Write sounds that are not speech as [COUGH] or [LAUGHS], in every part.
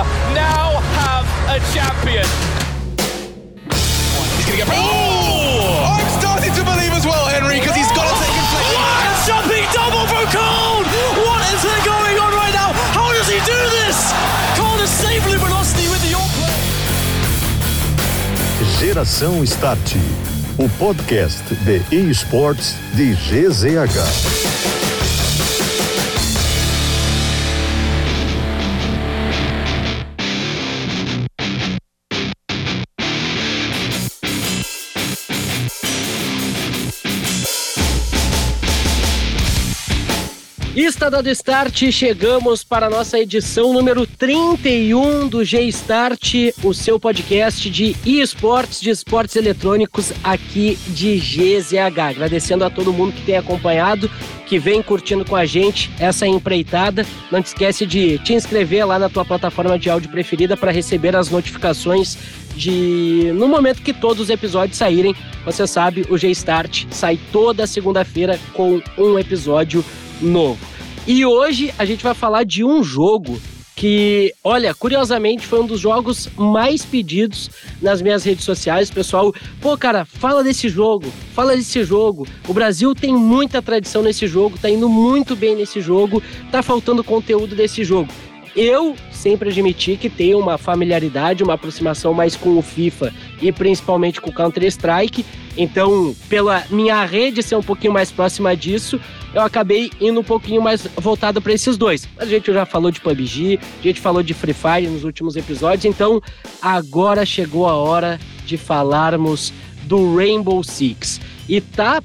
Barcelona now have a champion. He's going to get. Oh! I'm starting to believe as well, Henry, because he's got to take inflection. What a jumping double from Cole! What is going on right now? How does he do this? Cole is saving velocity with the all play. Geração Start, o podcast de esportes de GZH. Está dando start, chegamos para a nossa edição número 31 do G-Start, o seu podcast de esportes, de esportes eletrônicos aqui de GZH. Agradecendo a todo mundo que tem acompanhado, que vem curtindo com a gente essa empreitada. Não te esquece de te inscrever lá na tua plataforma de áudio preferida para receber as notificações de no momento que todos os episódios saírem. Você sabe, o G-Start sai toda segunda-feira com um episódio novo. E hoje a gente vai falar de um jogo que, olha, curiosamente foi um dos jogos mais pedidos nas minhas redes sociais. Pessoal, pô, cara, fala desse jogo, fala desse jogo. O Brasil tem muita tradição nesse jogo, tá indo muito bem nesse jogo, tá faltando conteúdo desse jogo. Eu sempre admiti que tenho uma familiaridade, uma aproximação mais com o FIFA e principalmente com o Counter-Strike. Então, pela minha rede ser um pouquinho mais próxima disso, eu acabei indo um pouquinho mais voltado para esses dois. A gente já falou de PUBG, a gente falou de Free Fire nos últimos episódios, então agora chegou a hora de falarmos do Rainbow Six. E tá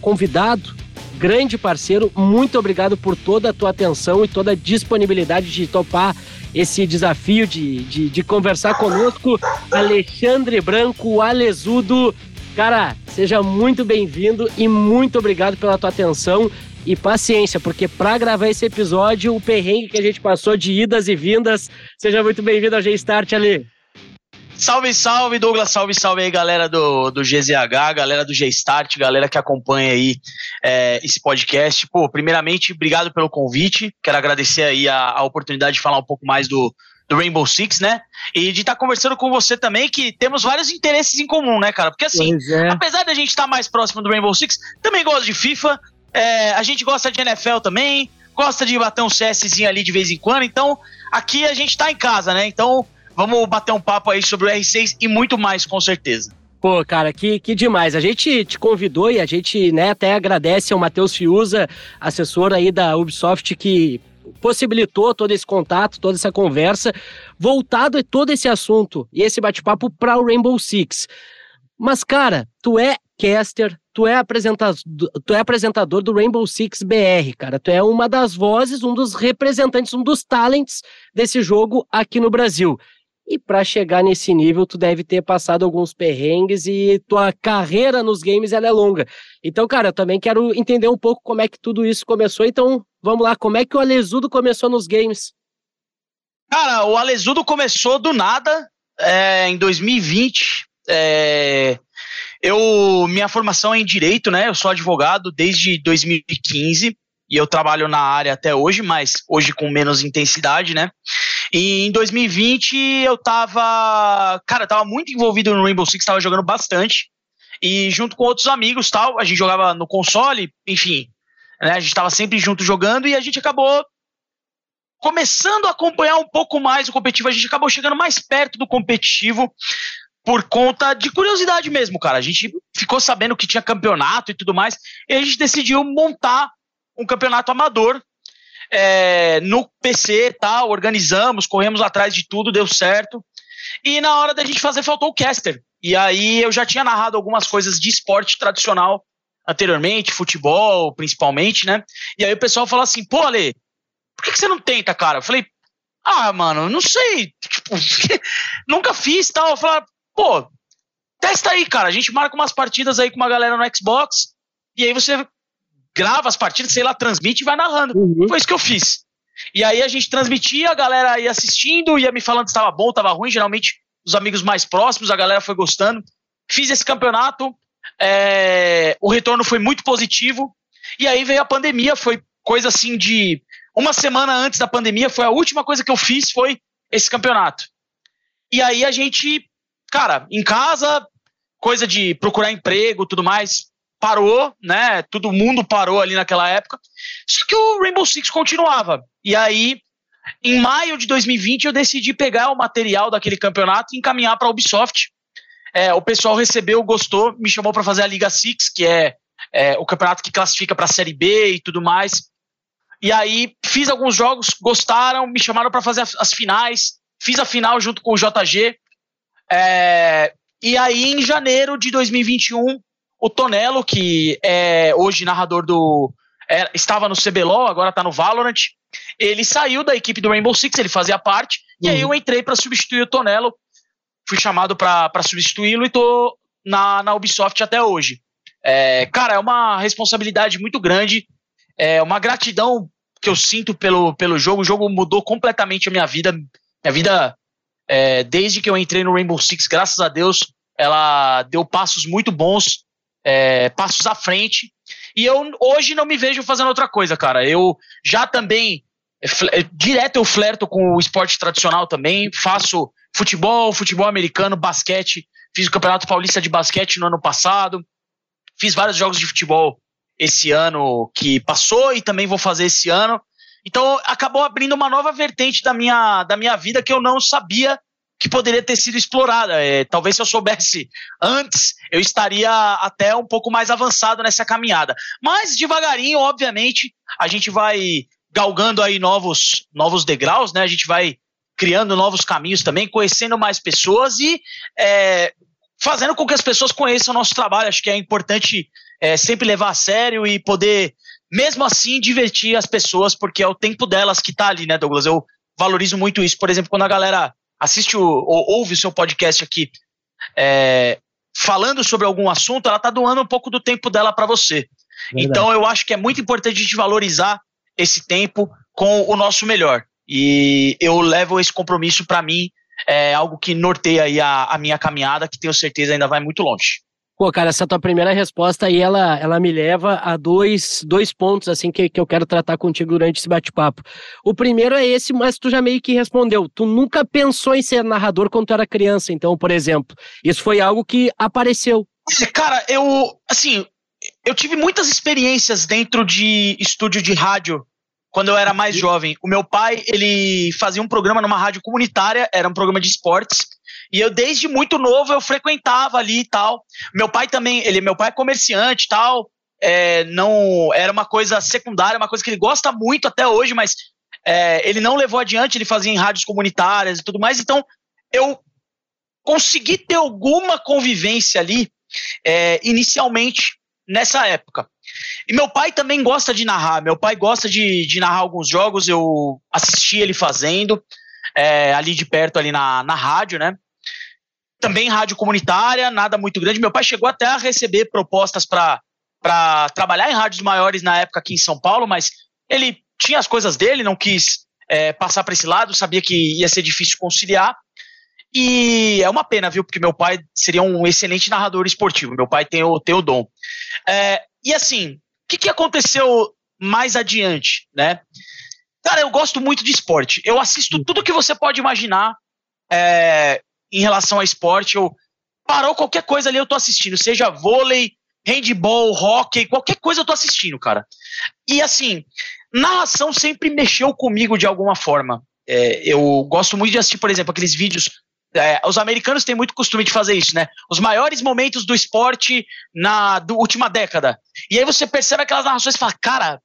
convidado, grande parceiro, muito obrigado por toda a tua atenção e toda a disponibilidade de topar esse desafio de, de, de conversar conosco. Alexandre Branco, Alesudo. Cara, seja muito bem-vindo e muito obrigado pela tua atenção e paciência, porque para gravar esse episódio, o perrengue que a gente passou de idas e vindas. Seja muito bem-vindo ao G-Start ali. Salve, salve, Douglas, salve, salve aí, galera do, do GZH, galera do G-Start, galera que acompanha aí é, esse podcast. Pô, primeiramente, obrigado pelo convite, quero agradecer aí a, a oportunidade de falar um pouco mais do, do Rainbow Six, né? E de estar tá conversando com você também, que temos vários interesses em comum, né, cara? Porque assim, é. apesar da gente estar tá mais próximo do Rainbow Six, também gosto de FIFA, é, a gente gosta de NFL também, gosta de bater um CSzinho ali de vez em quando, então aqui a gente tá em casa, né? Então vamos bater um papo aí sobre o R6 e muito mais, com certeza. Pô, cara, que, que demais. A gente te convidou e a gente né, até agradece ao Matheus Fiuza, assessor aí da Ubisoft, que possibilitou todo esse contato, toda essa conversa, voltado a todo esse assunto e esse bate-papo para o Rainbow Six. Mas, cara, tu é caster, tu é, tu é apresentador do Rainbow Six BR, cara. Tu é uma das vozes, um dos representantes, um dos talents desse jogo aqui no Brasil. E para chegar nesse nível, tu deve ter passado alguns perrengues e tua carreira nos games ela é longa. Então, cara, eu também quero entender um pouco como é que tudo isso começou. Então, vamos lá, como é que o Alesudo começou nos games? Cara, o Alesudo começou do nada é, em 2020. É, eu, minha formação é em direito, né? Eu sou advogado desde 2015 e eu trabalho na área até hoje, mas hoje com menos intensidade, né? E em 2020 eu tava, cara, eu tava muito envolvido no Rainbow Six, tava jogando bastante. E junto com outros amigos, tal, a gente jogava no console, enfim, né? A gente tava sempre junto jogando e a gente acabou começando a acompanhar um pouco mais o competitivo, a gente acabou chegando mais perto do competitivo por conta de curiosidade mesmo, cara. A gente ficou sabendo que tinha campeonato e tudo mais, e a gente decidiu montar um campeonato amador é, no PC, tá? Organizamos, corremos atrás de tudo, deu certo. E na hora da gente fazer, faltou o caster. E aí eu já tinha narrado algumas coisas de esporte tradicional anteriormente, futebol principalmente, né? E aí o pessoal fala assim, pô, Ale, por que, que você não tenta, cara? Eu falei, ah, mano, não sei. Tipo, [LAUGHS] nunca fiz tal. Eu falei, pô, testa aí, cara. A gente marca umas partidas aí com uma galera no Xbox. E aí você grava as partidas, sei lá, transmite e vai narrando. Uhum. Foi isso que eu fiz. E aí a gente transmitia, a galera ia assistindo, ia me falando se estava bom, estava ruim. Geralmente, os amigos mais próximos, a galera foi gostando. Fiz esse campeonato, é, o retorno foi muito positivo. E aí veio a pandemia, foi coisa assim de. Uma semana antes da pandemia, foi a última coisa que eu fiz, foi esse campeonato. E aí a gente, cara, em casa, coisa de procurar emprego, tudo mais, parou, né? Todo mundo parou ali naquela época. Só que o Rainbow Six continuava. E aí, em maio de 2020, eu decidi pegar o material daquele campeonato e encaminhar para a Ubisoft. É, o pessoal recebeu, gostou, me chamou para fazer a Liga Six, que é, é o campeonato que classifica para a Série B e tudo mais. E aí fiz alguns jogos, gostaram, me chamaram para fazer as, finais, fiz a final junto com o JG. É, e aí, em janeiro de 2021, o Tonelo, que é hoje narrador do. É, estava no CBLOL, agora está no Valorant. Ele saiu da equipe do Rainbow Six, ele fazia parte, uhum. e aí eu entrei para substituir o Tonelo. Fui chamado para substituí-lo e tô na, na Ubisoft até hoje. É, cara, é uma responsabilidade muito grande, é uma gratidão que eu sinto pelo, pelo jogo. O jogo mudou completamente a minha vida. Minha vida, é, desde que eu entrei no Rainbow Six, graças a Deus, ela deu passos muito bons é, passos à frente. E eu hoje não me vejo fazendo outra coisa, cara. Eu já também, é, é, direto eu flerto com o esporte tradicional também, faço futebol, futebol americano, basquete. Fiz o Campeonato Paulista de Basquete no ano passado. Fiz vários jogos de futebol esse ano que passou e também vou fazer esse ano. Então acabou abrindo uma nova vertente da minha, da minha vida que eu não sabia que poderia ter sido explorada. É, talvez se eu soubesse antes, eu estaria até um pouco mais avançado nessa caminhada. Mas devagarinho, obviamente, a gente vai galgando aí novos, novos degraus, né? A gente vai criando novos caminhos também, conhecendo mais pessoas e é, fazendo com que as pessoas conheçam o nosso trabalho. Acho que é importante é, sempre levar a sério e poder, mesmo assim, divertir as pessoas, porque é o tempo delas que está ali, né, Douglas? Eu valorizo muito isso. Por exemplo, quando a galera assiste o, ou ouve o seu podcast aqui é, falando sobre algum assunto, ela está doando um pouco do tempo dela para você. Verdade. Então eu acho que é muito importante a gente valorizar esse tempo com o nosso melhor. E eu levo esse compromisso para mim, é algo que norteia aí a, a minha caminhada, que tenho certeza ainda vai muito longe. Pô, cara, essa tua primeira resposta aí, ela, ela me leva a dois, dois pontos, assim, que, que eu quero tratar contigo durante esse bate-papo. O primeiro é esse, mas tu já meio que respondeu. Tu nunca pensou em ser narrador quando tu era criança, então, por exemplo. Isso foi algo que apareceu. Cara, eu, assim, eu tive muitas experiências dentro de estúdio de rádio quando eu era mais jovem. O meu pai, ele fazia um programa numa rádio comunitária, era um programa de esportes, e eu, desde muito novo, eu frequentava ali e tal. Meu pai também, ele, meu pai é comerciante e tal. É, não era uma coisa secundária, uma coisa que ele gosta muito até hoje, mas é, ele não levou adiante, ele fazia em rádios comunitárias e tudo mais. Então, eu consegui ter alguma convivência ali é, inicialmente nessa época. E meu pai também gosta de narrar. Meu pai gosta de, de narrar alguns jogos. Eu assisti ele fazendo é, ali de perto, ali na, na rádio, né? também rádio comunitária, nada muito grande. Meu pai chegou até a receber propostas para trabalhar em rádios maiores na época aqui em São Paulo, mas ele tinha as coisas dele, não quis é, passar para esse lado, sabia que ia ser difícil conciliar. E é uma pena, viu? Porque meu pai seria um excelente narrador esportivo. Meu pai tem o, tem o dom. É, e assim, o que, que aconteceu mais adiante, né? Cara, eu gosto muito de esporte. Eu assisto tudo que você pode imaginar. É, em relação a esporte. Eu parou qualquer coisa ali, eu tô assistindo, seja vôlei, handball, hockey, qualquer coisa eu tô assistindo, cara. E assim, narração sempre mexeu comigo de alguma forma. É, eu gosto muito de assistir, por exemplo, aqueles vídeos. É, os americanos têm muito costume de fazer isso, né? Os maiores momentos do esporte na do, última década. E aí você percebe aquelas narrações e fala, cara,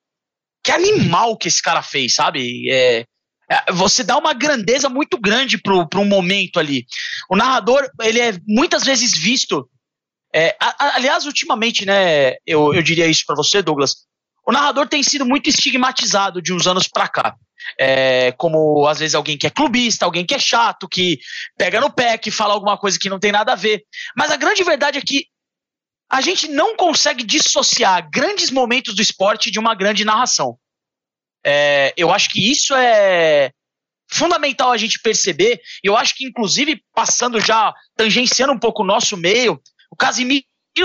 que animal que esse cara fez, sabe? É, é, você dá uma grandeza muito grande para um momento ali. O narrador, ele é muitas vezes visto. É, a, aliás, ultimamente, né, eu, eu diria isso para você, Douglas. O narrador tem sido muito estigmatizado de uns anos para cá. É, como às vezes alguém que é clubista, alguém que é chato, que pega no pé, que fala alguma coisa que não tem nada a ver. Mas a grande verdade é que a gente não consegue dissociar grandes momentos do esporte de uma grande narração. É, eu acho que isso é fundamental a gente perceber. Eu acho que, inclusive, passando já, tangenciando um pouco o nosso meio, o Casimiro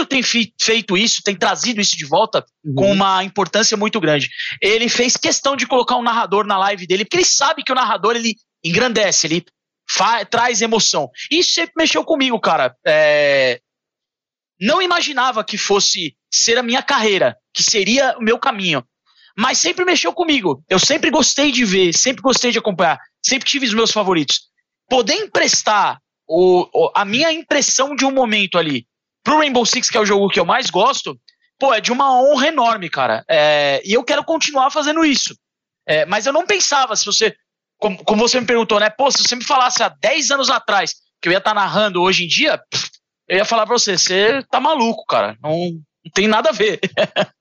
tem feito isso, tem trazido isso de volta uhum. com uma importância muito grande. Ele fez questão de colocar um narrador na live dele, porque ele sabe que o narrador ele engrandece, ele traz emoção. Isso sempre mexeu comigo, cara. É, não imaginava que fosse ser a minha carreira, que seria o meu caminho. Mas sempre mexeu comigo. Eu sempre gostei de ver, sempre gostei de acompanhar, sempre tive os meus favoritos. Poder emprestar o, o, a minha impressão de um momento ali pro Rainbow Six, que é o jogo que eu mais gosto, pô, é de uma honra enorme, cara. É, e eu quero continuar fazendo isso. É, mas eu não pensava, se você. Como, como, você me perguntou, né? Pô, se você me falasse há 10 anos atrás que eu ia estar tá narrando hoje em dia, pff, eu ia falar pra você, você tá maluco, cara. Não, não tem nada a ver. [LAUGHS]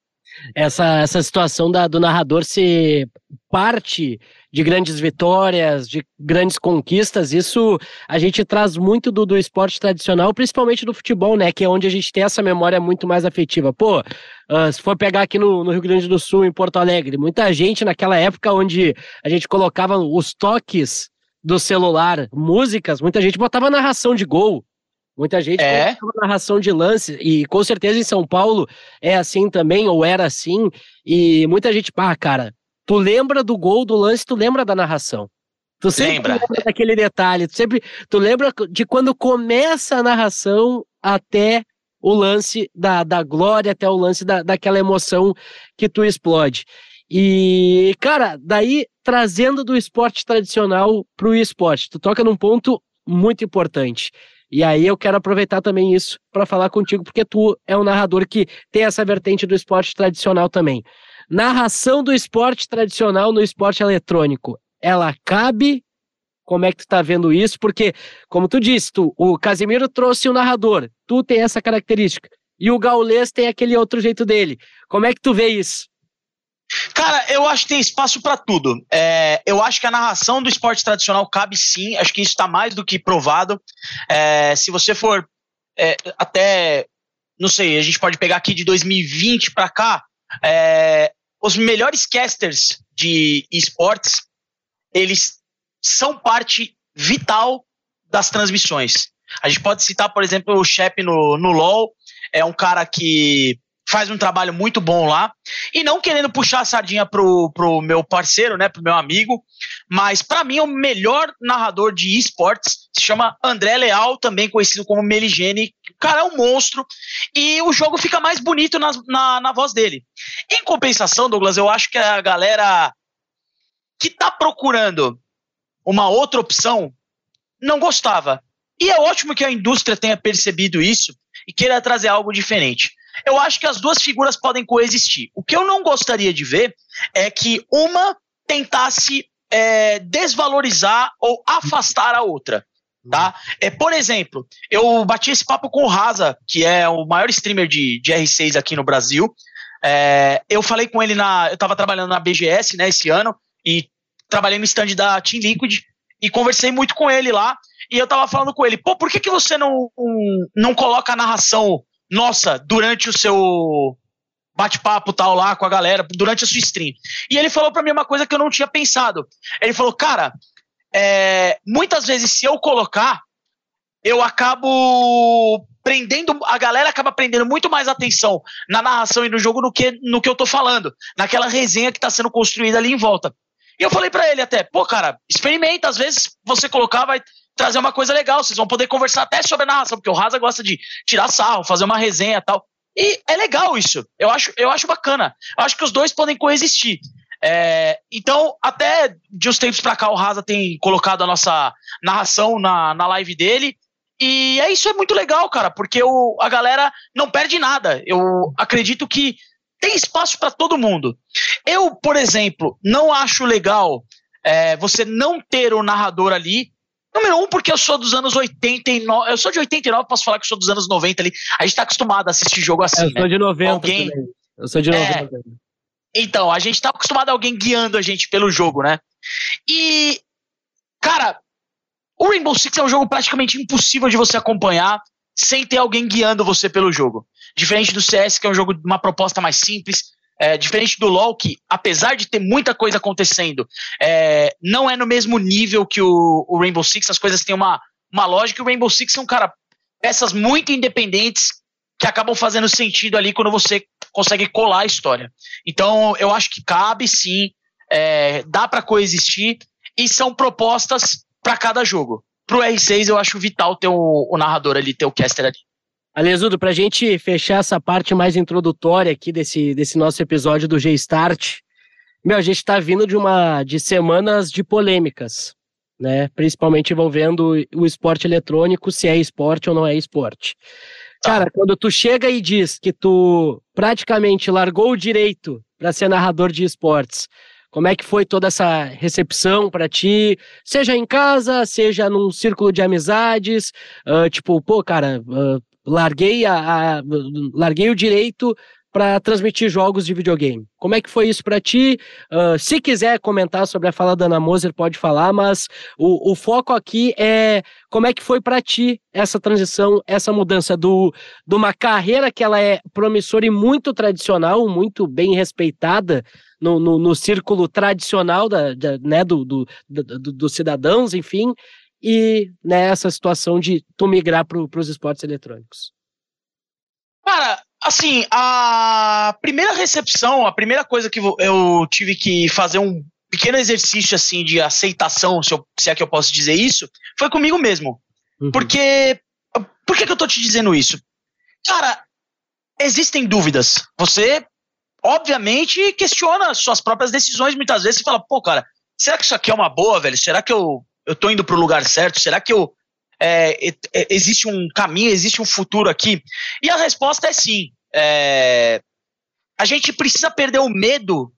essa, essa situação da, do narrador ser parte de grandes vitórias, de grandes conquistas, isso a gente traz muito do, do esporte tradicional, principalmente do futebol, né? Que é onde a gente tem essa memória muito mais afetiva. Pô, uh, se for pegar aqui no, no, Rio Grande do Sul, em Porto Alegre, muita gente naquela época onde a gente colocava os toques do celular, músicas, muita gente botava narração de gol. Muita gente é. narração de lance, e com certeza em São Paulo é assim também, ou era assim, e muita gente, pá, ah, cara, tu lembra do gol, do lance, tu lembra da narração. Tu sempre lembra, lembra daquele detalhe, tu sempre, tu lembra de quando começa a narração até o lance da, da glória, até o lance da, daquela emoção que tu explode. E, cara, daí trazendo do esporte tradicional pro esporte, tu toca num ponto muito importante. E aí eu quero aproveitar também isso para falar contigo, porque tu é um narrador que tem essa vertente do esporte tradicional também. Narração do esporte tradicional no esporte eletrônico, ela cabe? Como é que tu tá vendo isso? Porque, como tu disse, tu, o Casimiro trouxe o narrador, tu tem essa característica. E o Gaulês tem aquele outro jeito dele. Como é que tu vê isso? Cara, eu acho que tem espaço para tudo. É, eu acho que a narração do esporte tradicional cabe sim, acho que isso está mais do que provado. É, se você for é, até, não sei, a gente pode pegar aqui de 2020 para cá, é, os melhores casters de esportes, eles são parte vital das transmissões. A gente pode citar, por exemplo, o Shep no, no LoL, é um cara que faz um trabalho muito bom lá. E não querendo puxar a sardinha pro, pro meu parceiro, né, pro meu amigo, mas para mim o melhor narrador de esportes se chama André Leal, também conhecido como Meligene. O cara é um monstro e o jogo fica mais bonito na, na, na voz dele. Em compensação, Douglas, eu acho que a galera que tá procurando uma outra opção não gostava. E é ótimo que a indústria tenha percebido isso e queira trazer algo diferente eu acho que as duas figuras podem coexistir. O que eu não gostaria de ver é que uma tentasse é, desvalorizar ou afastar a outra. Tá? É, por exemplo, eu bati esse papo com o Raza, que é o maior streamer de, de R6 aqui no Brasil. É, eu falei com ele na. Eu estava trabalhando na BGS né, esse ano e trabalhei no stand da Team Liquid e conversei muito com ele lá. E eu tava falando com ele, pô, por que, que você não, um, não coloca a narração nossa, durante o seu bate-papo tal lá com a galera, durante a sua stream. E ele falou para mim uma coisa que eu não tinha pensado. Ele falou, cara, é, muitas vezes se eu colocar, eu acabo prendendo, a galera acaba prendendo muito mais atenção na narração e no jogo do que no que eu tô falando, naquela resenha que tá sendo construída ali em volta. E eu falei para ele até, pô, cara, experimenta, às vezes você colocar vai trazer uma coisa legal. Vocês vão poder conversar até sobre a narração, porque o Raza gosta de tirar sarro, fazer uma resenha tal. E é legal isso. Eu acho, eu acho bacana. Eu acho que os dois podem coexistir. É, então, até de uns tempos para cá, o Raza tem colocado a nossa narração na, na live dele. E é isso, é muito legal, cara, porque o, a galera não perde nada. Eu acredito que tem espaço para todo mundo. Eu, por exemplo, não acho legal é, você não ter o narrador ali Número um, porque eu sou dos anos 89. Eu sou de 89, posso falar que sou dos anos 90 ali. A gente tá acostumado a assistir jogo assim. Eu sou né? de 90 alguém... também. Eu sou de 90. É... Então, a gente tá acostumado a alguém guiando a gente pelo jogo, né? E, cara, o Rainbow Six é um jogo praticamente impossível de você acompanhar sem ter alguém guiando você pelo jogo. Diferente do CS, que é um jogo de uma proposta mais simples, é, diferente do LoL, que apesar de ter muita coisa acontecendo, é, não é no mesmo nível que o, o, Rainbow Six, as coisas têm uma, uma lógica, e o Rainbow Six são, cara, peças muito independentes que acabam fazendo sentido ali quando você consegue colar a história. Então, eu acho que cabe sim, é, dá para coexistir. e são propostas para cada jogo. Pro R6 eu acho vital ter o, o narrador ali, ter o caster ali. Alesudo, para a gente fechar essa parte mais introdutória aqui desse, desse nosso episódio do G-Start, meu, a gente está vindo de uma de semanas de polêmicas, né? Principalmente envolvendo o esporte eletrônico, se é esporte ou não é esporte. Cara, quando tu chega e diz que tu praticamente largou o direito para ser narrador de esportes, como é que foi toda essa recepção para ti? Seja em casa, seja num círculo de amizades, uh, tipo, pô, cara, uh, larguei a, a, larguei o direito para transmitir jogos de videogame. Como é que foi isso para ti? Uh, se quiser comentar sobre a fala da Ana Moser, pode falar, mas o, o foco aqui é como é que foi para ti essa transição, essa mudança do, de uma carreira que ela é promissora e muito tradicional, muito bem respeitada no, no, no círculo tradicional da, da né, do, do, do, dos cidadãos, enfim, e nessa né, situação de tu migrar para os esportes eletrônicos. Cara, Assim, a primeira recepção, a primeira coisa que eu tive que fazer um pequeno exercício assim de aceitação, se, eu, se é que eu posso dizer isso, foi comigo mesmo. Uhum. Porque. Por que, que eu tô te dizendo isso? Cara, existem dúvidas. Você, obviamente, questiona suas próprias decisões muitas vezes. Você fala, pô, cara, será que isso aqui é uma boa, velho? Será que eu, eu tô indo pro lugar certo? Será que eu. É, é, existe um caminho, existe um futuro aqui? E a resposta é sim. É, a gente precisa perder o medo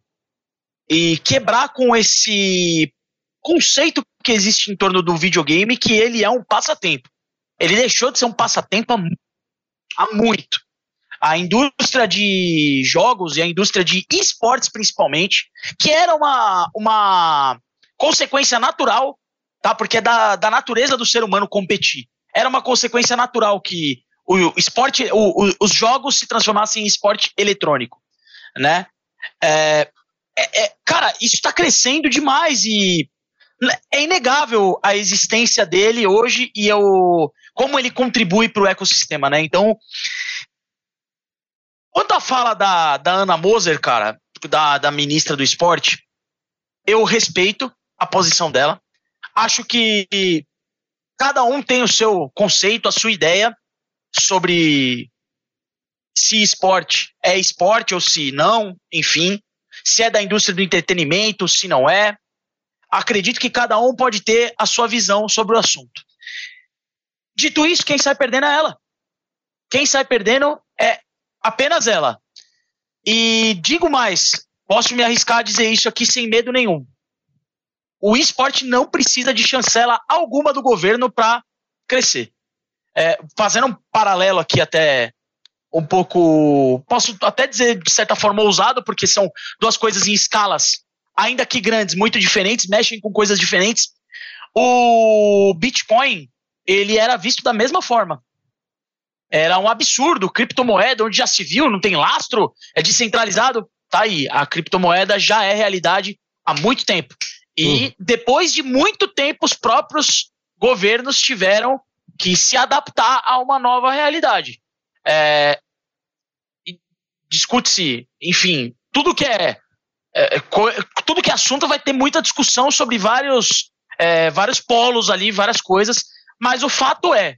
e quebrar com esse conceito que existe em torno do videogame, que ele é um passatempo. Ele deixou de ser um passatempo há, há muito. A indústria de jogos e a indústria de esportes, principalmente, que era uma, uma consequência natural, tá? Porque é da, da natureza do ser humano competir. Era uma consequência natural que o esporte, o, o, os jogos se transformassem em esporte eletrônico, né? É, é, é, cara, isso está crescendo demais e é inegável a existência dele hoje e o, como ele contribui para o ecossistema, né? Então, quanto à fala da, da Ana Moser, cara, da, da ministra do esporte, eu respeito a posição dela. Acho que cada um tem o seu conceito, a sua ideia sobre se esporte é esporte ou se não, enfim, se é da indústria do entretenimento, se não é. Acredito que cada um pode ter a sua visão sobre o assunto. Dito isso, quem sai perdendo é ela. Quem sai perdendo é apenas ela. E digo mais, posso me arriscar a dizer isso aqui sem medo nenhum. O esporte não precisa de chancela alguma do governo para crescer. É, fazendo um paralelo aqui até um pouco, posso até dizer de certa forma ousado, porque são duas coisas em escalas, ainda que grandes, muito diferentes, mexem com coisas diferentes. O Bitcoin, ele era visto da mesma forma. Era um absurdo, criptomoeda, onde já se viu, não tem lastro, é descentralizado. Tá aí, a criptomoeda já é realidade há muito tempo. E uhum. depois de muito tempo, os próprios governos tiveram que se adaptar a uma nova realidade. É, Discute-se, enfim, tudo que é, é, tudo que é assunto vai ter muita discussão sobre vários, é, vários polos ali, várias coisas, mas o fato é,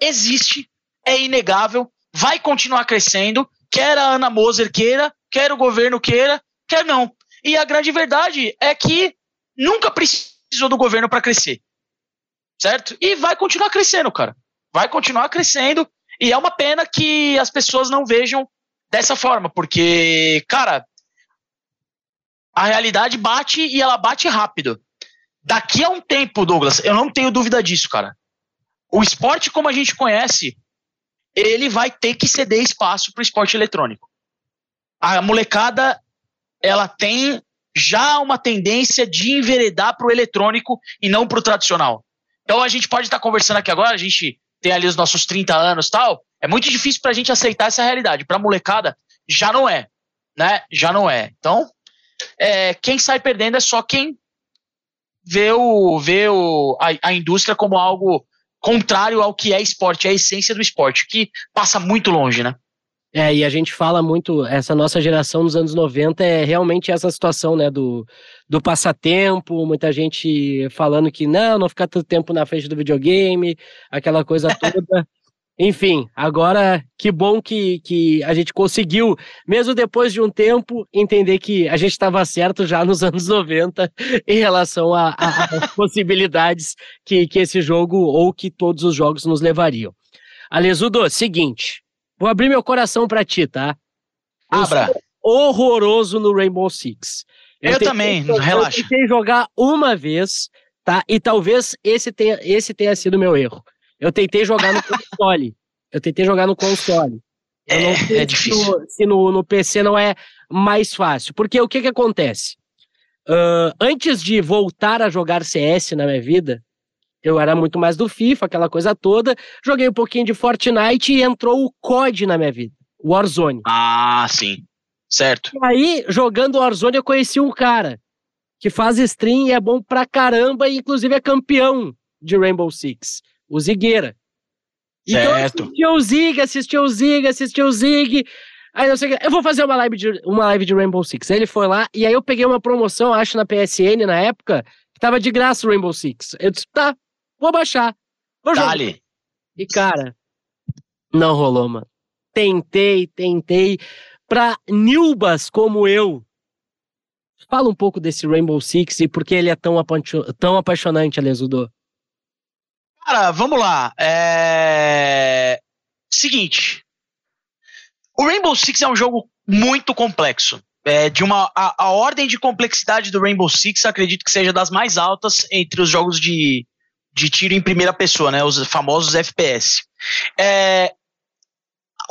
existe, é inegável, vai continuar crescendo, quer a Ana Moser queira, quer o governo queira, quer não. E a grande verdade é que nunca precisou do governo para crescer certo? E vai continuar crescendo, cara. Vai continuar crescendo. E é uma pena que as pessoas não vejam dessa forma, porque, cara, a realidade bate e ela bate rápido. Daqui a um tempo, Douglas, eu não tenho dúvida disso, cara. O esporte como a gente conhece, ele vai ter que ceder espaço para o esporte eletrônico. A molecada, ela tem já uma tendência de enveredar para o eletrônico e não para o tradicional. Então a gente pode estar tá conversando aqui agora, a gente tem ali os nossos 30 anos tal. É muito difícil para a gente aceitar essa realidade. Para molecada, já não é. Né? Já não é. Então, é, quem sai perdendo é só quem vê, o, vê o, a, a indústria como algo contrário ao que é esporte, é a essência do esporte, que passa muito longe, né? É, e a gente fala muito, essa nossa geração dos anos 90 é realmente essa situação, né, do, do passatempo, muita gente falando que não, não ficar tanto tempo na frente do videogame, aquela coisa [LAUGHS] toda. Enfim, agora que bom que, que a gente conseguiu, mesmo depois de um tempo, entender que a gente estava certo já nos anos 90 [LAUGHS] em relação às possibilidades que, que esse jogo ou que todos os jogos nos levariam. Alesudo, seguinte, vou abrir meu coração para ti, tá? Eu Abra. horroroso no Rainbow Six. Eu, eu também, relaxa. Eu tentei jogar uma vez, tá? E talvez esse tenha, esse tenha sido meu erro. Eu tentei jogar no [LAUGHS] console. Eu tentei jogar no console. É, é difícil. Se, no, se no, no, PC não é mais fácil. Porque o que que acontece? Uh, antes de voltar a jogar CS na minha vida, eu era muito mais do FIFA, aquela coisa toda. Joguei um pouquinho de Fortnite e entrou o COD na minha vida. Warzone. Ah, sim. Certo. E aí, jogando Warzone, eu conheci um cara que faz stream e é bom pra caramba, e inclusive é campeão de Rainbow Six o Zigueira. Certo. Então assistiu o Zig, assistiu o Zig, assistiu o Zig. Aí eu sei eu vou fazer uma live, de, uma live de Rainbow Six. Aí ele foi lá, e aí eu peguei uma promoção, acho, na PSN na época, que tava de graça o Rainbow Six. Eu disse, tá, vou baixar. Vou jogar. E cara, não rolou, mano. Tentei, tentei. Pra Nilbas como eu, fala um pouco desse Rainbow Six e por que ele é tão, tão apaixonante, Alesudo. Cara, vamos lá. É... Seguinte. O Rainbow Six é um jogo muito complexo. É, de uma a, a, ordem de complexidade do Rainbow Six acredito que seja das mais altas entre os jogos de, de tiro em primeira pessoa, né, os famosos FPS. É,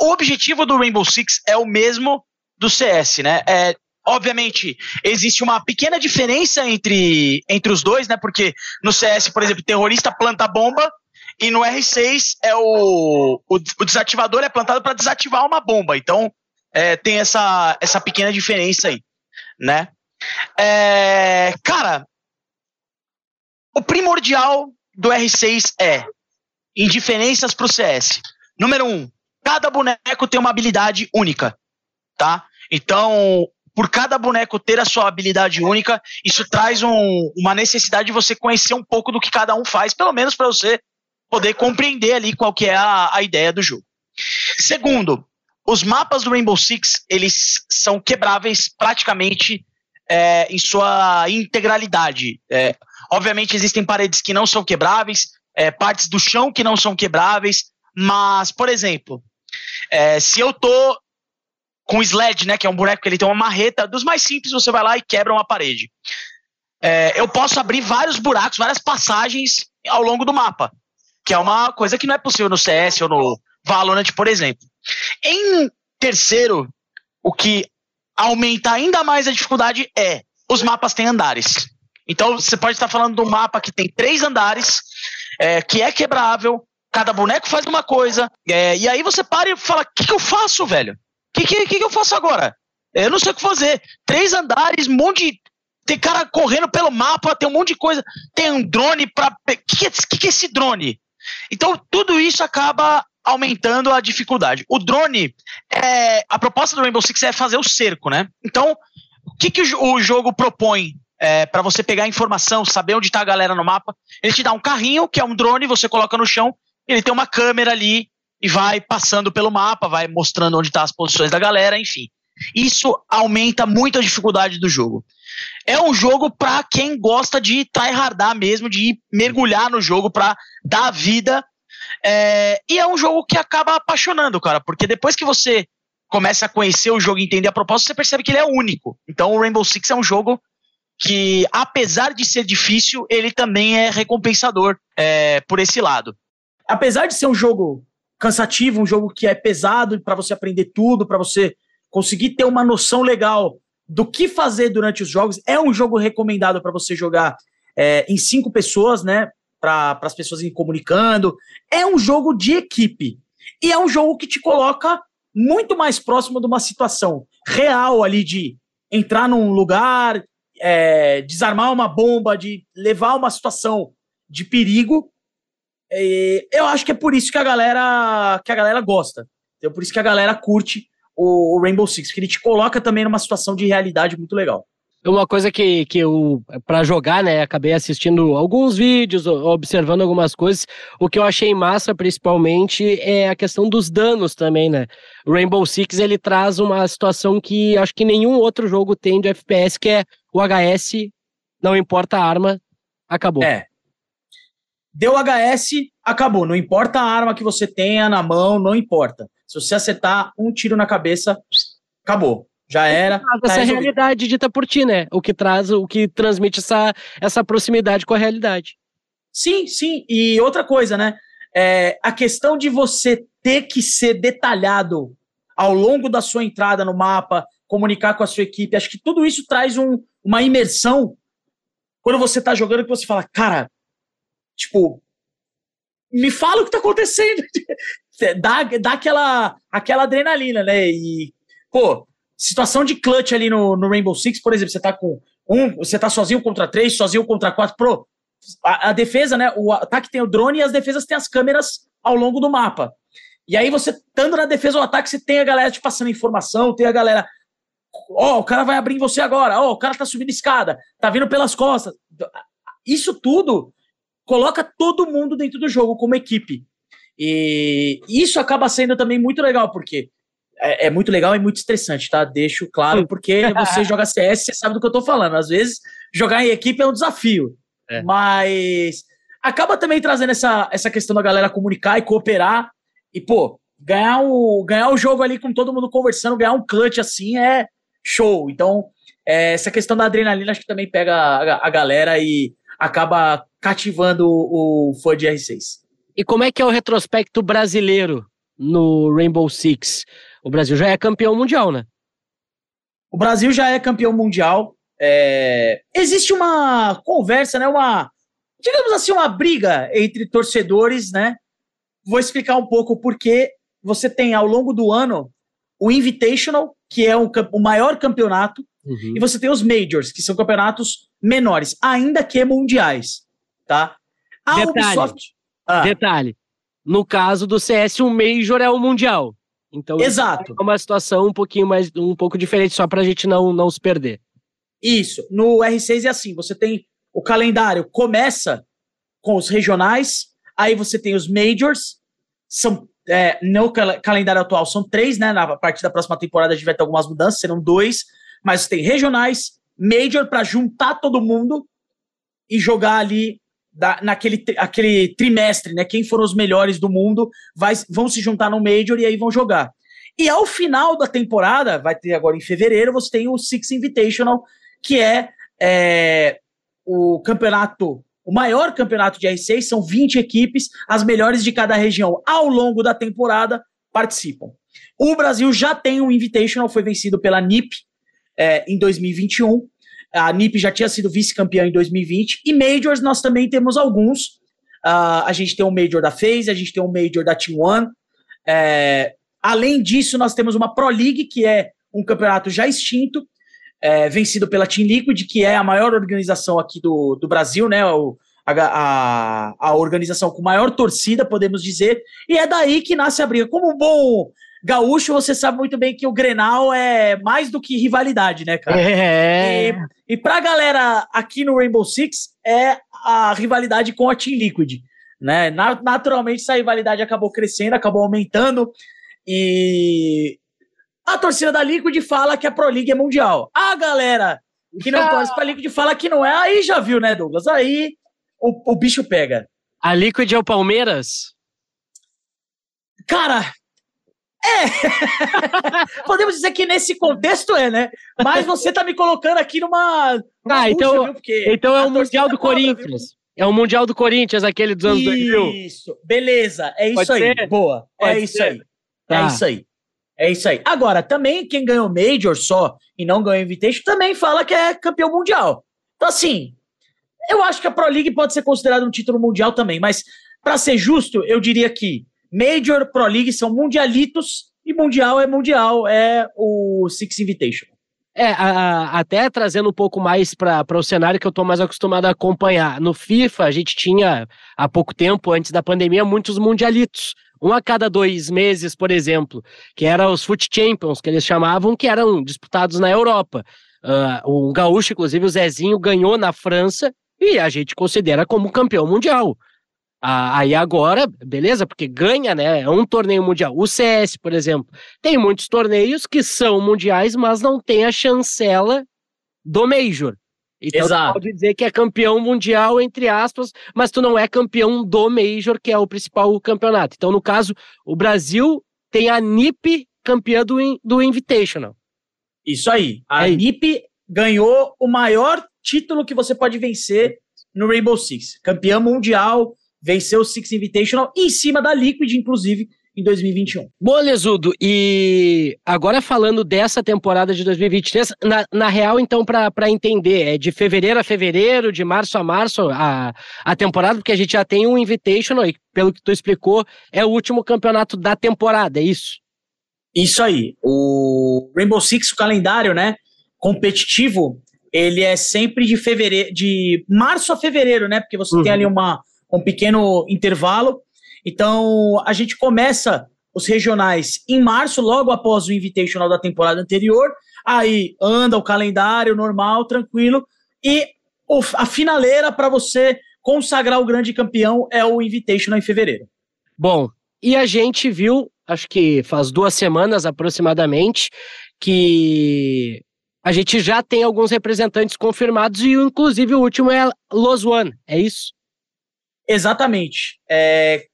o objetivo do Rainbow Six é o mesmo do CS, né? É Obviamente, existe uma pequena diferença entre, entre os dois, né? Porque no CS, por exemplo, terrorista planta bomba e no R6 é o, o, o desativador é plantado para desativar uma bomba. Então, é, tem essa, essa pequena diferença aí, né? É, cara, o primordial do R6 é indiferenças para o CS. Número um, cada boneco tem uma habilidade única, tá? Então, por cada boneco ter a sua habilidade única, isso traz um, uma necessidade de você conhecer um pouco do que cada um faz, pelo menos para você poder compreender ali qual que é a, a ideia do jogo. Segundo, os mapas do Rainbow Six, eles são quebráveis praticamente é, em sua integralidade. É, obviamente existem paredes que não são quebráveis, é, partes do chão que não são quebráveis, mas, por exemplo, é, se eu tô com sled, né? Que é um boneco que ele tem uma marreta. Dos mais simples, você vai lá e quebra uma parede. É, eu posso abrir vários buracos, várias passagens ao longo do mapa. Que é uma coisa que não é possível no CS ou no Valorant, por exemplo. Em terceiro, o que aumenta ainda mais a dificuldade é os mapas têm andares. Então você pode estar falando de um mapa que tem três andares, é, que é quebrável, cada boneco faz uma coisa, é, e aí você para e fala: o que, que eu faço, velho? que, que, que eu faço agora? Eu não sei o que fazer. Três andares, um monte de. Tem cara correndo pelo mapa, tem um monte de coisa. Tem um drone para. O que, que, que é esse drone? Então, tudo isso acaba aumentando a dificuldade. O drone, é, a proposta do Rainbow Six é fazer o cerco, né? Então, o que, que o, jogo propõe é, para você pegar informação, saber onde está a galera no mapa? Ele te dá um carrinho, que é um drone, você coloca no chão, ele tem uma câmera ali e vai passando pelo mapa, vai mostrando onde estão tá as posições da galera, enfim. Isso aumenta muito a dificuldade do jogo. É um jogo para quem gosta de tryhardar mesmo, de mergulhar no jogo para dar vida. É, e é um jogo que acaba apaixonando, cara, porque depois que você começa a conhecer o jogo e entender a proposta, você percebe que ele é único. Então o Rainbow Six é um jogo que, apesar de ser difícil, ele também é recompensador é, por esse lado. Apesar de ser um jogo cansativo, um jogo que é pesado para você aprender tudo, para você conseguir ter uma noção legal do que fazer durante os jogos. É um jogo recomendado para você jogar é, em cinco pessoas, né? Para as pessoas irem comunicando. É um jogo de equipe. E é um jogo que te coloca muito mais próximo de uma situação real ali de entrar num lugar, é, desarmar uma bomba, de levar uma situação de perigo e eu acho que é por isso que a galera que a galera gosta. É por isso que a galera curte o, o Rainbow Six, que ele te coloca também numa situação de realidade muito legal. Uma coisa que, que eu, para jogar, né, acabei assistindo alguns vídeos, observando algumas coisas. O que eu achei massa, principalmente, é a questão dos danos também, né? Rainbow Six, ele traz uma situação que acho que nenhum outro jogo tem de FPS, que é o HS, não importa a arma, acabou. É. Deu HS, acabou. Não importa a arma que você tenha na mão, não importa. Se você acertar um tiro na cabeça, acabou. Já era. Tá essa resolvido. realidade dita por ti, né? O que traz, o que transmite essa, essa proximidade com a realidade. Sim, sim. E outra coisa, né? É, a questão de você ter que ser detalhado ao longo da sua entrada no mapa, comunicar com a sua equipe, acho que tudo isso traz um, uma imersão quando você tá jogando que você fala, cara, tipo, me fala o que tá acontecendo. [LAUGHS] dá, dá aquela, aquela adrenalina, né? E, pô, situação de clutch ali no, no Rainbow Six, por exemplo, você tá com um, você tá sozinho contra três, sozinho contra quatro, pro. A, a, defesa, né? O ataque tem o drone e as defesas têm as câmeras ao longo do mapa. E aí você, estando na defesa ou ataque, você tem a galera te passando informação, tem a galera. Ó, oh, o cara vai abrir em você agora, ó, oh, o cara tá subindo escada, tá vindo pelas costas. Isso tudo coloca todo mundo dentro do jogo como equipe. E isso acaba sendo também muito legal, porque é, é, muito legal e muito estressante, tá? Deixo claro, porque você joga [LAUGHS] CS, você sabe do que eu tô falando. Às vezes, jogar em equipe é um desafio. É. Mas acaba também trazendo essa, essa questão da galera comunicar e cooperar. E, pô, ganhar o, ganhar o jogo ali com todo mundo conversando, ganhar um clutch assim é show. Então, é, essa questão da adrenalina acho que também pega a, a galera e acaba cativando o, o fã de R6. E como é que é o retrospecto brasileiro no Rainbow Six? O Brasil já é campeão mundial, né? O Brasil já é campeão mundial. É... Existe uma conversa, né? Uma, digamos assim, uma briga entre torcedores, né? Vou explicar um pouco porque você tem ao longo do ano o Invitational, que é um, o maior campeonato, uhum. e você tem os Majors, que são campeonatos menores, ainda que mundiais, tá? A detalhe, Ubisoft... ah. detalhe, no caso do CS, o Major é o mundial. Então, Exato. é uma situação um pouquinho mais, um pouco diferente, só para a gente não, não se perder. Isso. No R6 é assim: você tem o calendário começa com os regionais, aí você tem os majors, são é, no cal calendário atual são três, né? Na partir da próxima temporada a gente vai ter algumas mudanças, serão dois, mas tem regionais, major para juntar todo mundo e jogar ali da, naquele aquele trimestre, né? Quem foram os melhores do mundo vai, vão se juntar no Major e aí vão jogar. E ao final da temporada, vai ter agora em fevereiro, você tem o Six Invitational, que é, é o campeonato, o maior campeonato de R6, são 20 equipes, as melhores de cada região ao longo da temporada participam. O Brasil já tem um Invitational, foi vencido pela NIP é, em 2021. A NIP já tinha sido vice-campeã em 2020. E Majors nós também temos alguns. Uh, a gente tem um Major da FaZe, a gente tem um Major da Team One. É, além disso, nós temos uma Pro League, que é um campeonato já extinto, é, vencido pela Team Liquid, que é a maior organização aqui do, do Brasil, né? O, a, a, a organização com maior torcida, podemos dizer. E é daí que nasce a briga. Como um bom gaúcho, você sabe muito bem que o Grenal é mais do que rivalidade, né, cara? É. E, e pra galera aqui no Rainbow Six, é a rivalidade com a Team Liquid, né? Naturalmente, essa rivalidade acabou crescendo, acabou aumentando, e a torcida da Liquid fala que a Pro League é mundial. A galera que não [LAUGHS] torce pra Liquid fala que não é, aí já viu, né, Douglas? Aí o, o bicho pega. A Liquid é o Palmeiras? Cara, é! [LAUGHS] Podemos dizer que nesse contexto é, né? Mas você tá me colocando aqui numa. numa ah, então, então é o Mundial do Corinthians. Viu? É o Mundial do Corinthians, aquele dos anos 2000. Isso, beleza. É isso Pode aí. Ser? Boa. É Pode é isso ser. aí. Tá. É isso aí. É isso aí. Agora, também quem ganhou Major só e não ganhou Invitation também fala que é campeão mundial. Então, assim, eu acho que a Pro League pode ser considerada um título mundial também, mas para ser justo, eu diria que Major, Pro League são mundialitos e mundial é mundial, é o Six Invitation. É, a, a, até trazendo um pouco mais para o cenário que eu estou mais acostumado a acompanhar. No FIFA, a gente tinha, há pouco tempo, antes da pandemia, muitos mundialitos. Um a cada dois meses, por exemplo, que eram os Foot Champions, que eles chamavam, que eram disputados na Europa. Uh, o gaúcho, inclusive, o Zezinho, ganhou na França e a gente considera como campeão mundial. Ah, aí agora, beleza, porque ganha, né? É um torneio mundial. O CS, por exemplo, tem muitos torneios que são mundiais, mas não tem a chancela do Major. Então Exato. pode dizer que é campeão mundial, entre aspas, mas tu não é campeão do Major, que é o principal campeonato. Então, no caso, o Brasil tem a NIP campeã do, do Invitational. Isso aí. A é NIP ganhou o maior título que você pode vencer no Rainbow Six. Campeã mundial, venceu o Six Invitational em cima da Liquid, inclusive, em 2021. Boa, Lesudo. E agora falando dessa temporada de 2023, na, na real, então, para entender, é de fevereiro a fevereiro, de março a março a, a temporada, porque a gente já tem um Invitational e, pelo que tu explicou, é o último campeonato da temporada, é isso? Isso aí. O Rainbow Six, o calendário, né, competitivo, ele é sempre de fevereiro, de março a fevereiro, né, porque você uhum. tem ali uma um pequeno intervalo. Então, a gente começa os regionais em março, logo após o Invitational da temporada anterior. Aí anda o calendário normal, tranquilo. E a finaleira para você consagrar o grande campeão é o Invitational em fevereiro. Bom, e a gente viu, acho que faz duas semanas aproximadamente, que a gente já tem alguns representantes confirmados e inclusive o último é Los One, é isso? Exatamente. É...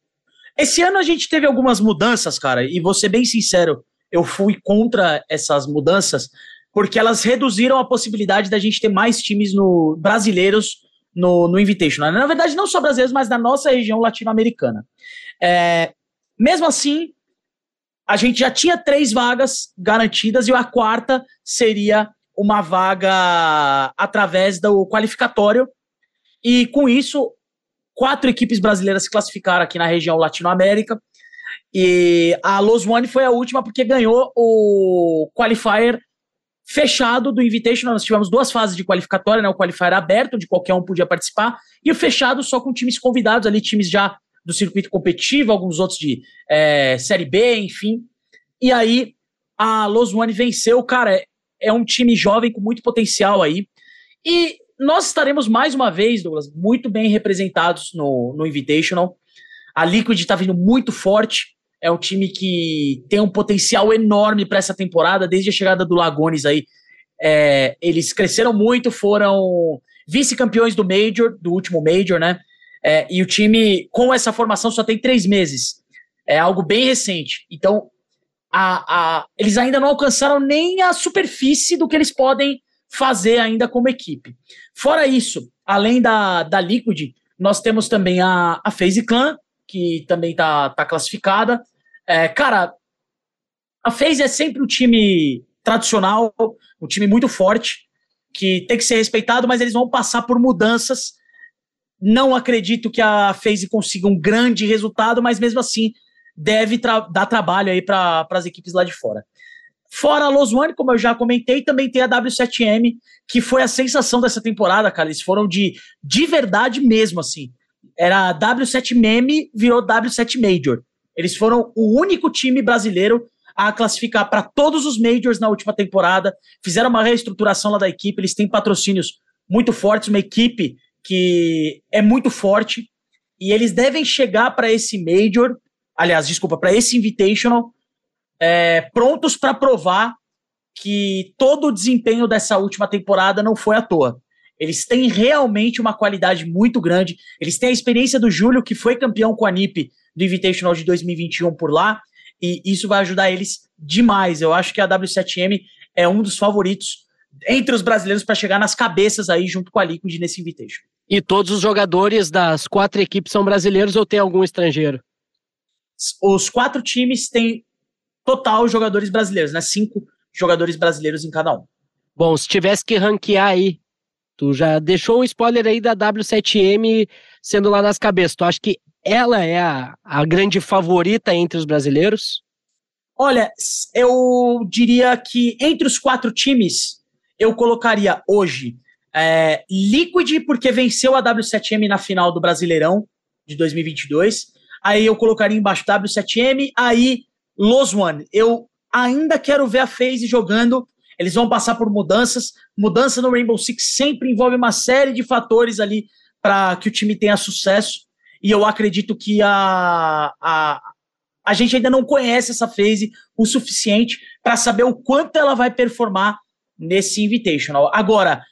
Esse ano a gente teve algumas mudanças, cara, e vou ser bem sincero, eu fui contra essas mudanças porque elas reduziram a possibilidade da gente ter mais times no brasileiros no, no Invitational. Na verdade, não só brasileiros, mas da nossa região latino-americana. É... Mesmo assim, a gente já tinha três vagas garantidas e a quarta seria uma vaga através do qualificatório. E com isso, quatro equipes brasileiras se classificaram aqui na região Latinoamérica. E a Los One foi a última porque ganhou o qualifier fechado do Invitational. Nós tivemos duas fases de qualificatória, né? O qualifier aberto, onde qualquer um podia participar, e o fechado só com times convidados ali, times já do circuito competitivo, alguns outros de é, Série B, enfim. E aí a Los One venceu, cara. É, é um time jovem com muito potencial aí. E nós estaremos mais uma vez, Douglas, muito bem representados no, no Invitational. A Liquid está vindo muito forte. É um time que tem um potencial enorme para essa temporada, desde a chegada do Lagones aí. É, eles cresceram muito, foram vice-campeões do Major, do último Major, né? É, e o time, com essa formação, só tem três meses. É algo bem recente. Então, a, a, eles ainda não alcançaram nem a superfície do que eles podem fazer ainda como equipe. Fora isso, além da, da Liquid, nós temos também a, a FaZe Clan, que também tá, tá classificada. É, cara, a FaZe é sempre um time tradicional, um time muito forte, que tem que ser respeitado, mas eles vão passar por mudanças. Não acredito que a FaZe consiga um grande resultado, mas mesmo assim deve tra dar trabalho aí para as equipes lá de fora. Fora a Los One, como eu já comentei, também tem a W7M, que foi a sensação dessa temporada, cara. Eles foram de, de verdade mesmo, assim. Era W7 Meme, virou W7 Major. Eles foram o único time brasileiro a classificar para todos os Majors na última temporada. Fizeram uma reestruturação lá da equipe. Eles têm patrocínios muito fortes, uma equipe que é muito forte. E eles devem chegar para esse Major, aliás, desculpa, para esse Invitational é, prontos para provar que todo o desempenho dessa última temporada não foi à toa. Eles têm realmente uma qualidade muito grande. Eles têm a experiência do Júlio, que foi campeão com a NIP do Invitational de 2021 por lá, e isso vai ajudar eles demais. Eu acho que a W7M é um dos favoritos entre os brasileiros para chegar nas cabeças aí junto com a Liquid nesse Invitation. E todos os jogadores das quatro equipes são brasileiros ou tem algum estrangeiro? Os quatro times têm total jogadores brasileiros, né? Cinco jogadores brasileiros em cada um. Bom, se tivesse que ranquear aí, tu já deixou um spoiler aí da W7M sendo lá nas cabeças. Tu acha que ela é a, a grande favorita entre os brasileiros? Olha, eu diria que entre os quatro times, eu colocaria hoje é, Liquid, porque venceu a W7M na final do Brasileirão de 2022. Aí eu colocaria embaixo W7M, aí Los One. Eu ainda quero ver a FaZe jogando. Eles vão passar por mudanças. Mudança no Rainbow Six sempre envolve uma série de fatores ali para que o time tenha sucesso. E eu acredito que a, a, a gente ainda não conhece essa phase o suficiente para saber o quanto ela vai performar nesse Invitational. Agora,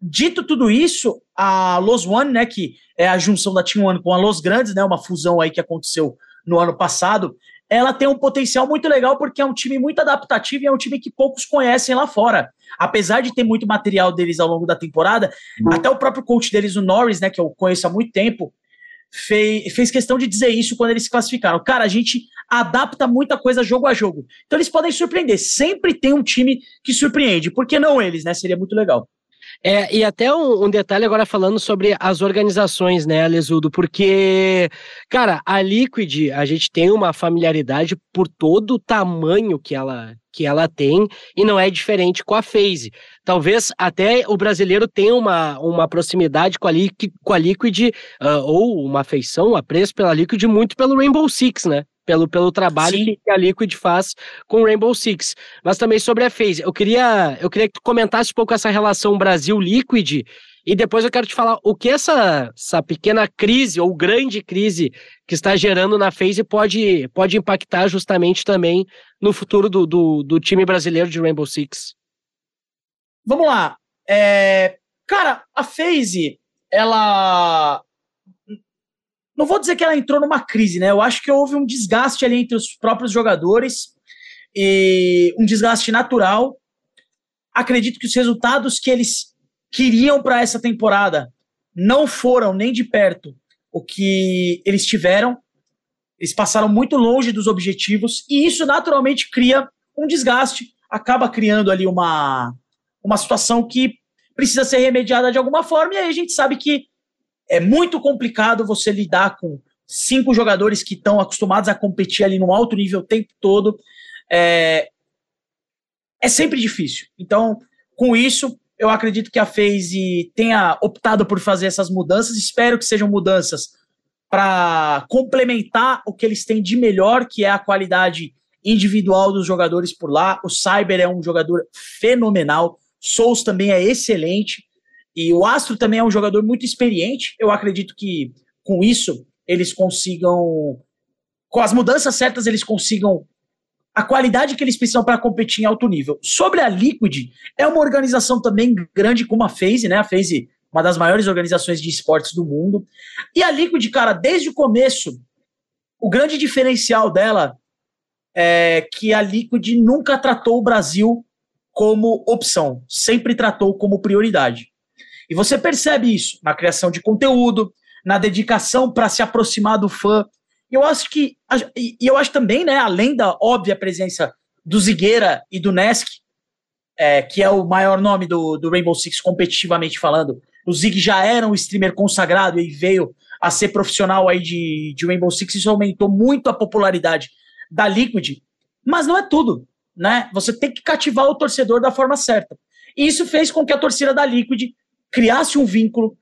dito tudo isso, a Los One, né, que é a junção da Team One com a Los Grandes, né, uma fusão aí que aconteceu no ano passado, ela tem um potencial muito legal porque é um time muito adaptativo e é um time que poucos conhecem lá fora. Apesar de ter muito material deles ao longo da temporada, uhum. até o próprio coach deles, o Norris, né, que eu conheço há muito tempo, fez, fez questão de dizer isso quando eles se classificaram. Cara, a gente adapta muita coisa jogo a jogo. Então eles podem surpreender. Sempre tem um time que surpreende. Por que não eles, né? Seria muito legal. É, e até um, um, detalhe agora falando sobre as organizações, né, Alesudo? Porque, cara, a Liquid, a gente tem uma familiaridade por todo o tamanho que ela, que ela tem e não é diferente com a FaZe. Talvez até o brasileiro tenha uma, uma proximidade com a, com a Liquid uh, ou uma afeição, um apreço pela Liquid muito pelo Rainbow Six, né? Pelo, pelo trabalho Sim. que a Liquid faz com o Rainbow Six. Mas também sobre a FaZe. Eu queria, eu queria que tu comentasse um pouco essa relação Brasil-Liquid e depois eu quero te falar o que essa, essa pequena crise ou grande crise que está gerando na FaZe pode, pode impactar justamente também no futuro do, do, do time brasileiro de Rainbow Six. Vamos lá. É, cara, a FaZe, ela não vou dizer que ela entrou numa crise, né? Eu acho que houve um desgaste ali entre os próprios jogadores e um desgaste natural. Acredito que os resultados que eles queriam para essa temporada não foram nem de perto o que eles tiveram. Eles passaram muito longe dos objetivos e isso naturalmente cria um desgaste, acaba criando ali uma, uma situação que precisa ser remediada de alguma forma. E aí a gente sabe que é muito complicado você lidar com cinco jogadores que estão acostumados a competir ali no alto nível o tempo todo. É, é sempre difícil. Então, com isso, eu acredito que a FaZe tenha optado por fazer essas mudanças. Espero que sejam mudanças para complementar o que eles têm de melhor, que é a qualidade individual dos jogadores por lá. O Cyber é um jogador fenomenal. Souls também é excelente. E o Astro também é um jogador muito experiente. Eu acredito que com isso eles consigam, com as mudanças certas, eles consigam a qualidade que eles precisam para competir em alto nível. Sobre a Liquid, é uma organização também grande como a FaZe, né? A FaZe, uma das maiores organizações de esportes do mundo. E a Liquid, cara, desde o começo, o grande diferencial dela é que a Liquid nunca tratou o Brasil como opção, sempre tratou como prioridade. E você percebe isso na criação de conteúdo, na dedicação para se aproximar do fã. Eu acho que, e eu acho também, né, além da óbvia presença do Zigueira e do Nesk, é, que é o maior nome do, do Rainbow Six competitivamente falando, o Zig já era um streamer consagrado e veio a ser profissional aí de, de Rainbow Six, isso aumentou muito a popularidade da Liquid, mas não é tudo, né? Você tem que cativar o torcedor da forma certa. E isso fez com que a torcida da Liquid criasse um vínculo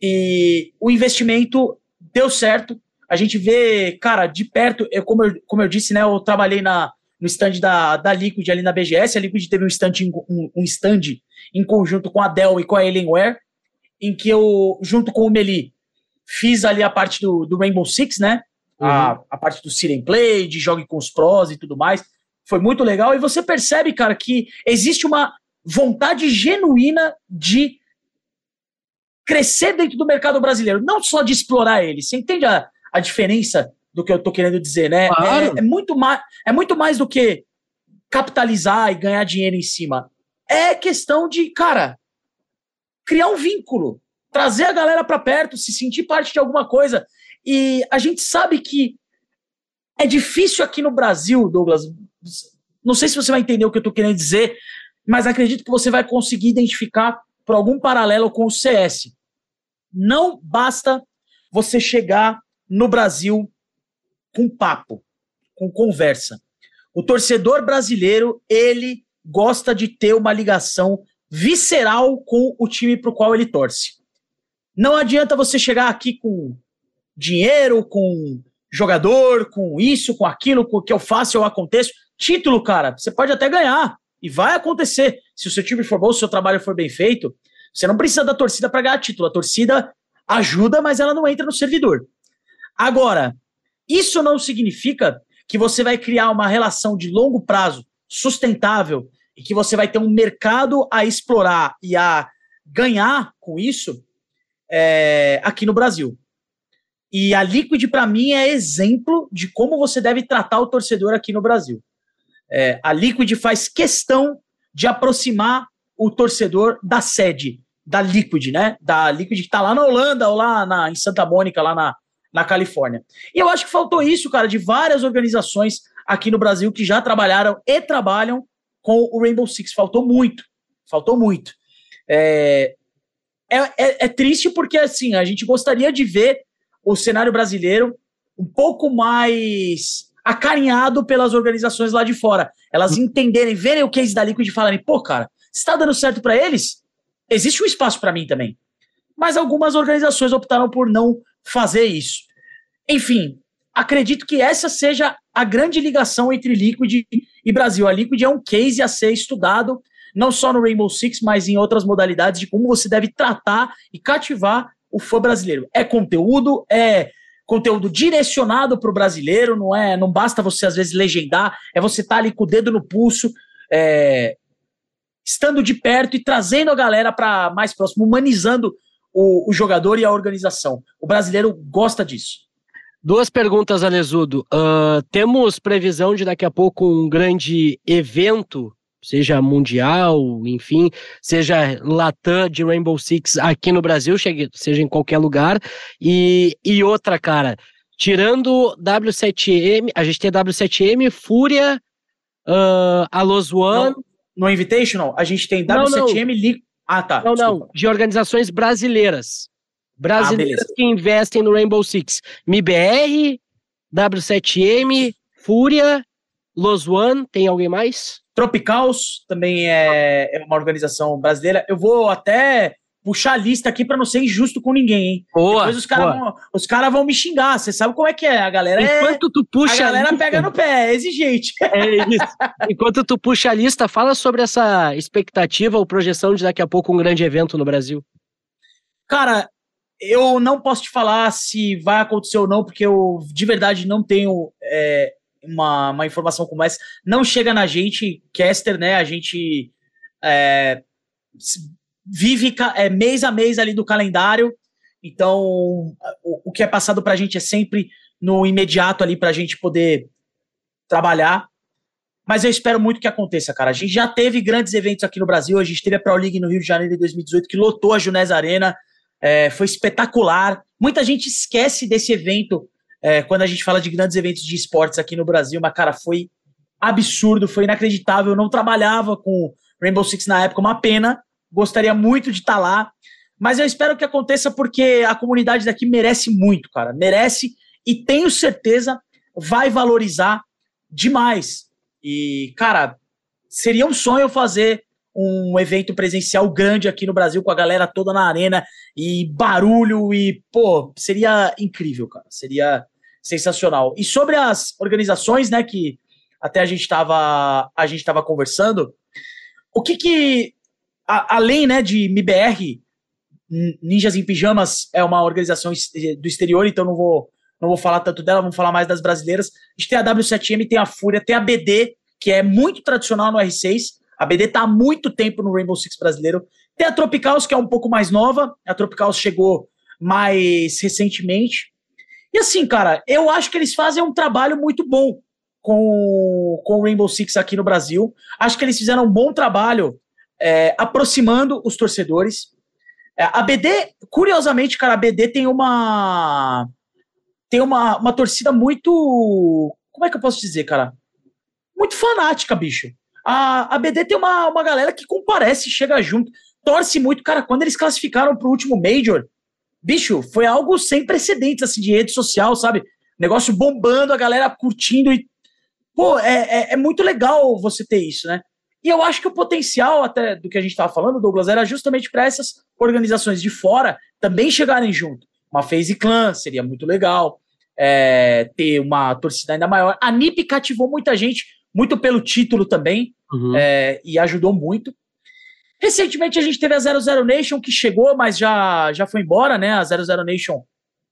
e o investimento deu certo. A gente vê, cara, de perto, eu, como, eu, como eu disse, né, eu trabalhei na, no stand da, da Liquid ali na BGS. A Liquid teve um stand, um, um stand em conjunto com a Dell e com a Alienware, em que eu, junto com o Meli, fiz ali a parte do, do Rainbow Six, né? Uhum. A, a parte do Siren Play, de jogue com os pros e tudo mais. Foi muito legal. E você percebe, cara, que existe uma vontade genuína de crescer dentro do mercado brasileiro, não só de explorar ele. Você entende a, a diferença do que eu estou querendo dizer, né? Claro. É, é, muito mais, é muito mais do que capitalizar e ganhar dinheiro em cima. É questão de, cara, criar um vínculo, trazer a galera para perto, se sentir parte de alguma coisa. E a gente sabe que é difícil aqui no Brasil, Douglas. Não sei se você vai entender o que eu estou querendo dizer, mas acredito que você vai conseguir identificar por algum paralelo com o CS. Não basta você chegar no Brasil com papo, com conversa. O torcedor brasileiro, ele gosta de ter uma ligação visceral com o time para o qual ele torce. Não adianta você chegar aqui com dinheiro, com jogador, com isso, com aquilo, com o que eu faço, eu aconteço. Título, cara, você pode até ganhar. E vai acontecer. Se o seu time for bom, se o seu trabalho for bem feito, você não precisa da torcida para ganhar título. A torcida ajuda, mas ela não entra no servidor. Agora, isso não significa que você vai criar uma relação de longo prazo sustentável e que você vai ter um mercado a explorar e a ganhar com isso é, aqui no Brasil. E a Liquid, para mim, é exemplo de como você deve tratar o torcedor aqui no Brasil. É, a Liquid faz questão de aproximar o torcedor da sede, da Liquid, né? Da Liquid que está lá na Holanda ou lá na, em Santa Mônica, lá na, na Califórnia. E eu acho que faltou isso, cara, de várias organizações aqui no Brasil que já trabalharam e trabalham com o Rainbow Six. Faltou muito. Faltou muito. É, é, é, é triste porque, assim, a gente gostaria de ver o cenário brasileiro um pouco mais acarinhado pelas organizações lá de fora. Elas entenderem, verem o case da Liquid e falarem, pô, cara, está dando certo para eles? Existe um espaço para mim também. Mas algumas organizações optaram por não fazer isso. Enfim, acredito que essa seja a grande ligação entre Liquid e Brasil. A Liquid é um case a ser estudado, não só no Rainbow Six, mas em outras modalidades de como você deve tratar e cativar o fã brasileiro. É conteúdo, é conteúdo direcionado para o brasileiro, não é? Não basta você às vezes legendar, é você estar tá ali com o dedo no pulso, é, estando de perto e trazendo a galera para mais próximo, humanizando o, o, jogador e a organização. O brasileiro gosta disso. Duas perguntas, Alesudo. Uh, temos previsão de daqui a pouco um grande evento seja mundial, enfim, seja Latam de Rainbow Six aqui no Brasil, seja em qualquer lugar. E, e outra, cara, tirando W7M, a gente tem W7M, Fúria, uh, a Los One. No, no Invitational, a gente tem W7M, Li... Ah, tá. Não, desculpa. não, de organizações brasileiras. Brasileiras ah, que investem no Rainbow Six. MIBR, W7M, Fúria, Los One, tem alguém mais? Tropicals também é, é uma organização brasileira. Eu vou até puxar a lista aqui para não ser injusto com ninguém, hein? Boa, Depois os caras vão, os cara vão me xingar. Você sabe como é que é? A galera é Enquanto é, tu puxa a galera a pega no pé, é exigente. [LAUGHS] É isso. Enquanto tu puxa a lista, fala sobre essa expectativa ou projeção de daqui a pouco um grande evento no Brasil. Cara, eu não posso te falar se vai acontecer ou não, porque eu de verdade não tenho é, uma, uma informação como essa, não chega na gente, caster, né? A gente é, vive é, mês a mês ali do calendário, então o, o que é passado para a gente é sempre no imediato ali para a gente poder trabalhar. Mas eu espero muito que aconteça, cara. A gente já teve grandes eventos aqui no Brasil. A gente teve a Pro League no Rio de Janeiro em 2018, que lotou a Junés Arena. É, foi espetacular. Muita gente esquece desse evento é, quando a gente fala de grandes eventos de esportes aqui no Brasil, mas, cara, foi absurdo, foi inacreditável. Eu não trabalhava com Rainbow Six na época, uma pena. Gostaria muito de estar tá lá. Mas eu espero que aconteça porque a comunidade daqui merece muito, cara. Merece e tenho certeza vai valorizar demais. E, cara, seria um sonho fazer um evento presencial grande aqui no Brasil com a galera toda na arena e barulho e, pô, seria incrível, cara. Seria sensacional. E sobre as organizações, né, que até a gente estava a gente estava conversando, o que que a, além, né, de MIBR, Ninjas em Pijamas é uma organização do exterior, então não vou não vou falar tanto dela, vamos falar mais das brasileiras. A gente tem a W7M, tem a Fúria, tem a BD, que é muito tradicional no R6. A BD está há muito tempo no Rainbow Six brasileiro. Tem a Tropicals, que é um pouco mais nova. A Tropicals chegou mais recentemente. E assim, cara, eu acho que eles fazem um trabalho muito bom com, com o Rainbow Six aqui no Brasil. Acho que eles fizeram um bom trabalho é, aproximando os torcedores. É, a BD, curiosamente, cara, a BD tem uma. Tem uma, uma torcida muito. Como é que eu posso dizer, cara? Muito fanática, bicho. A, a BD tem uma, uma galera que comparece, chega junto, torce muito. Cara, quando eles classificaram pro último Major, bicho, foi algo sem precedentes, assim, de rede social, sabe? Negócio bombando, a galera curtindo e. Pô, é, é, é muito legal você ter isso, né? E eu acho que o potencial até do que a gente estava falando, Douglas, era justamente para essas organizações de fora também chegarem junto. Uma Phase Clan seria muito legal, é, ter uma torcida ainda maior. A NIP cativou muita gente, muito pelo título também, uhum. é, e ajudou muito. Recentemente a gente teve a 00 Nation que chegou, mas já, já foi embora, né? A 00 Nation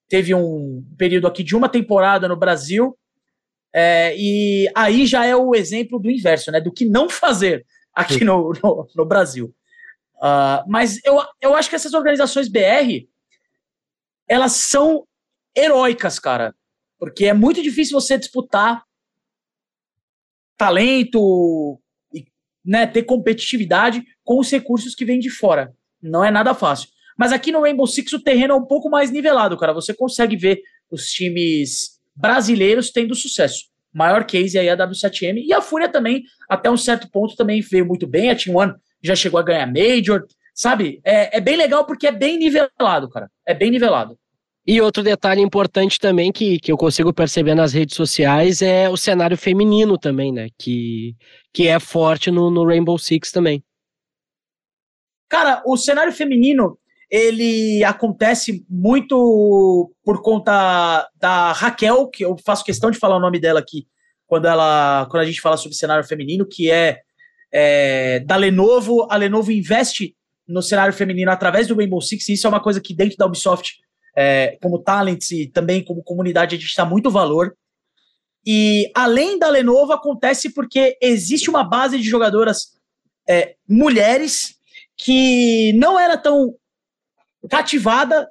teve um período aqui de uma temporada no Brasil. É, e aí já é o exemplo do inverso, né? Do que não fazer aqui no, no, no Brasil. Uh, mas eu, eu acho que essas organizações BR elas são heróicas, cara. Porque é muito difícil você disputar talento e né, ter competitividade com os recursos que vêm de fora. Não é nada fácil. Mas aqui no Rainbow Six o terreno é um pouco mais nivelado, cara. Você consegue ver os times brasileiros tendo sucesso. Maior case aí é a W7M. E a Fúria também, até um certo ponto, também veio muito bem. A Team One já chegou a ganhar Major. Sabe? É, é bem legal porque é bem nivelado, cara. É bem nivelado. E outro detalhe importante também que, que eu consigo perceber nas redes sociais é o cenário feminino também, né? Que, que é forte no, no Rainbow Six também. Cara, o cenário feminino ele acontece muito por conta da Raquel, que eu faço questão de falar o nome dela aqui quando ela quando a gente fala sobre cenário feminino, que é, é da Lenovo. A Lenovo investe no cenário feminino através do Rainbow Six, e isso é uma coisa que dentro da Ubisoft é, como talents e também como comunidade, a gente dá muito valor. E além da Lenovo, acontece porque existe uma base de jogadoras é, mulheres que não era tão cativada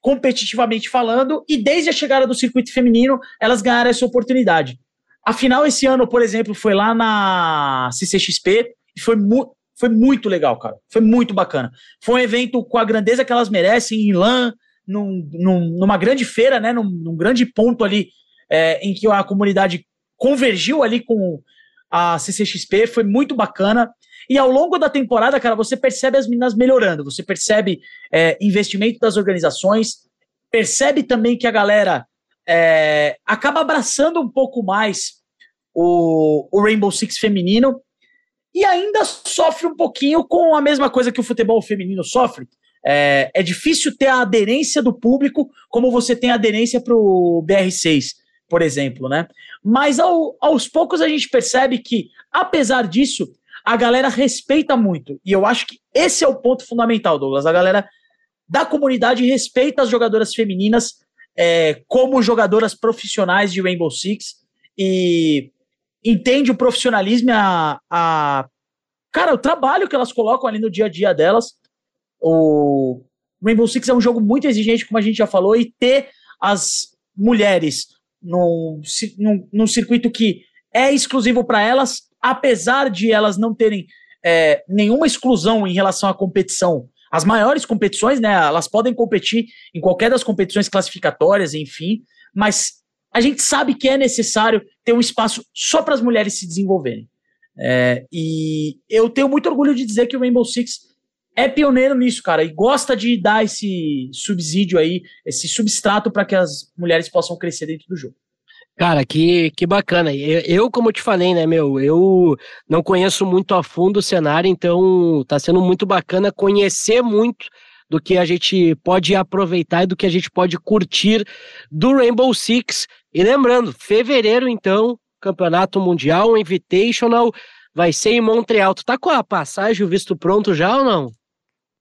competitivamente falando, e desde a chegada do circuito feminino, elas ganharam essa oportunidade. Afinal, esse ano, por exemplo, foi lá na CCXP e foi, mu foi muito legal, cara. Foi muito bacana. Foi um evento com a grandeza que elas merecem, em LAN, num, num, numa grande feira, né, num, num grande ponto ali é, em que a comunidade convergiu ali com a CCXP, foi muito bacana. E ao longo da temporada, cara, você percebe as meninas melhorando, você percebe é, investimento das organizações, percebe também que a galera é, acaba abraçando um pouco mais o, o Rainbow Six feminino e ainda sofre um pouquinho com a mesma coisa que o futebol feminino sofre, é, é difícil ter a aderência do público como você tem a aderência para o BR6, por exemplo, né? Mas ao, aos poucos a gente percebe que, apesar disso, a galera respeita muito. E eu acho que esse é o ponto fundamental, Douglas. A galera da comunidade respeita as jogadoras femininas é, como jogadoras profissionais de Rainbow Six e entende o profissionalismo, a, a cara, o trabalho que elas colocam ali no dia a dia delas o Rainbow Six é um jogo muito exigente, como a gente já falou, e ter as mulheres num, num, num circuito que é exclusivo para elas, apesar de elas não terem é, nenhuma exclusão em relação à competição. As maiores competições, né, elas podem competir em qualquer das competições classificatórias, enfim, mas a gente sabe que é necessário ter um espaço só para as mulheres se desenvolverem. É, e eu tenho muito orgulho de dizer que o Rainbow Six é pioneiro nisso, cara, e gosta de dar esse subsídio aí, esse substrato para que as mulheres possam crescer dentro do jogo. Cara, que, que bacana. Eu, eu, como te falei, né, meu, eu não conheço muito a fundo o cenário, então tá sendo muito bacana conhecer muito do que a gente pode aproveitar e do que a gente pode curtir do Rainbow Six. E lembrando, fevereiro, então, Campeonato Mundial, Invitational, vai ser em Montreal. Tu tá com a passagem, o visto pronto já ou não?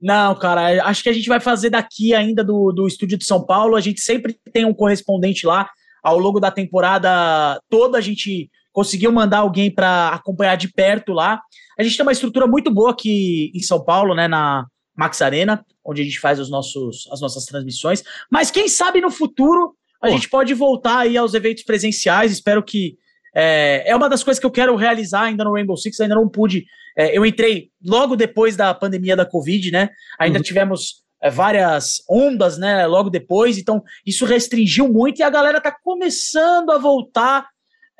Não, cara, acho que a gente vai fazer daqui ainda do, do estúdio de São Paulo. A gente sempre tem um correspondente lá. Ao longo da temporada toda, a gente conseguiu mandar alguém para acompanhar de perto lá. A gente tem uma estrutura muito boa aqui em São Paulo, né, na Max Arena, onde a gente faz os nossos, as nossas transmissões. Mas quem sabe no futuro a Pô. gente pode voltar aí aos eventos presenciais. Espero que é, é uma das coisas que eu quero realizar ainda no Rainbow Six, ainda não pude. É, eu entrei logo depois da pandemia da Covid, né? Ainda uhum. tivemos várias ondas, né? Logo depois, então isso restringiu muito e a galera tá começando a voltar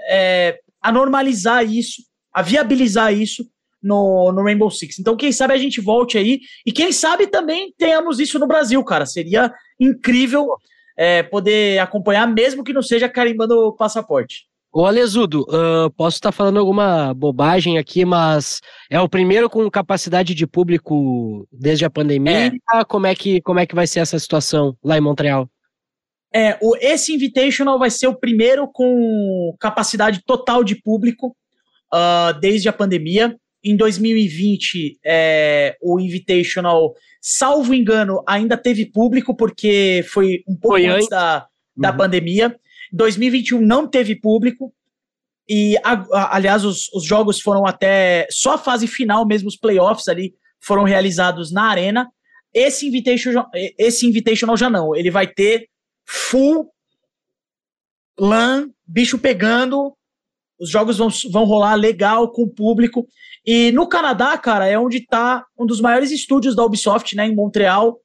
é, a normalizar isso, a viabilizar isso no, no Rainbow Six. Então, quem sabe a gente volte aí e quem sabe também tenhamos isso no Brasil, cara. Seria incrível é, poder acompanhar, mesmo que não seja carimbando o passaporte. Ô Alesudo, uh, posso estar falando alguma bobagem aqui, mas é o primeiro com capacidade de público desde a pandemia? É. Como, é que, como é que vai ser essa situação lá em Montreal? É, o, esse Invitational vai ser o primeiro com capacidade total de público uh, desde a pandemia. Em 2020, é, o Invitational, salvo engano, ainda teve público, porque foi um pouco foi antes da, da uhum. pandemia. 2021 não teve público. E, aliás, os, os jogos foram até. Só a fase final, mesmo os playoffs ali, foram realizados na Arena. Esse Invitational, esse Invitational já não. Ele vai ter full LAN, bicho pegando. Os jogos vão, vão rolar legal com o público. E no Canadá, cara, é onde está um dos maiores estúdios da Ubisoft, né, em Montreal.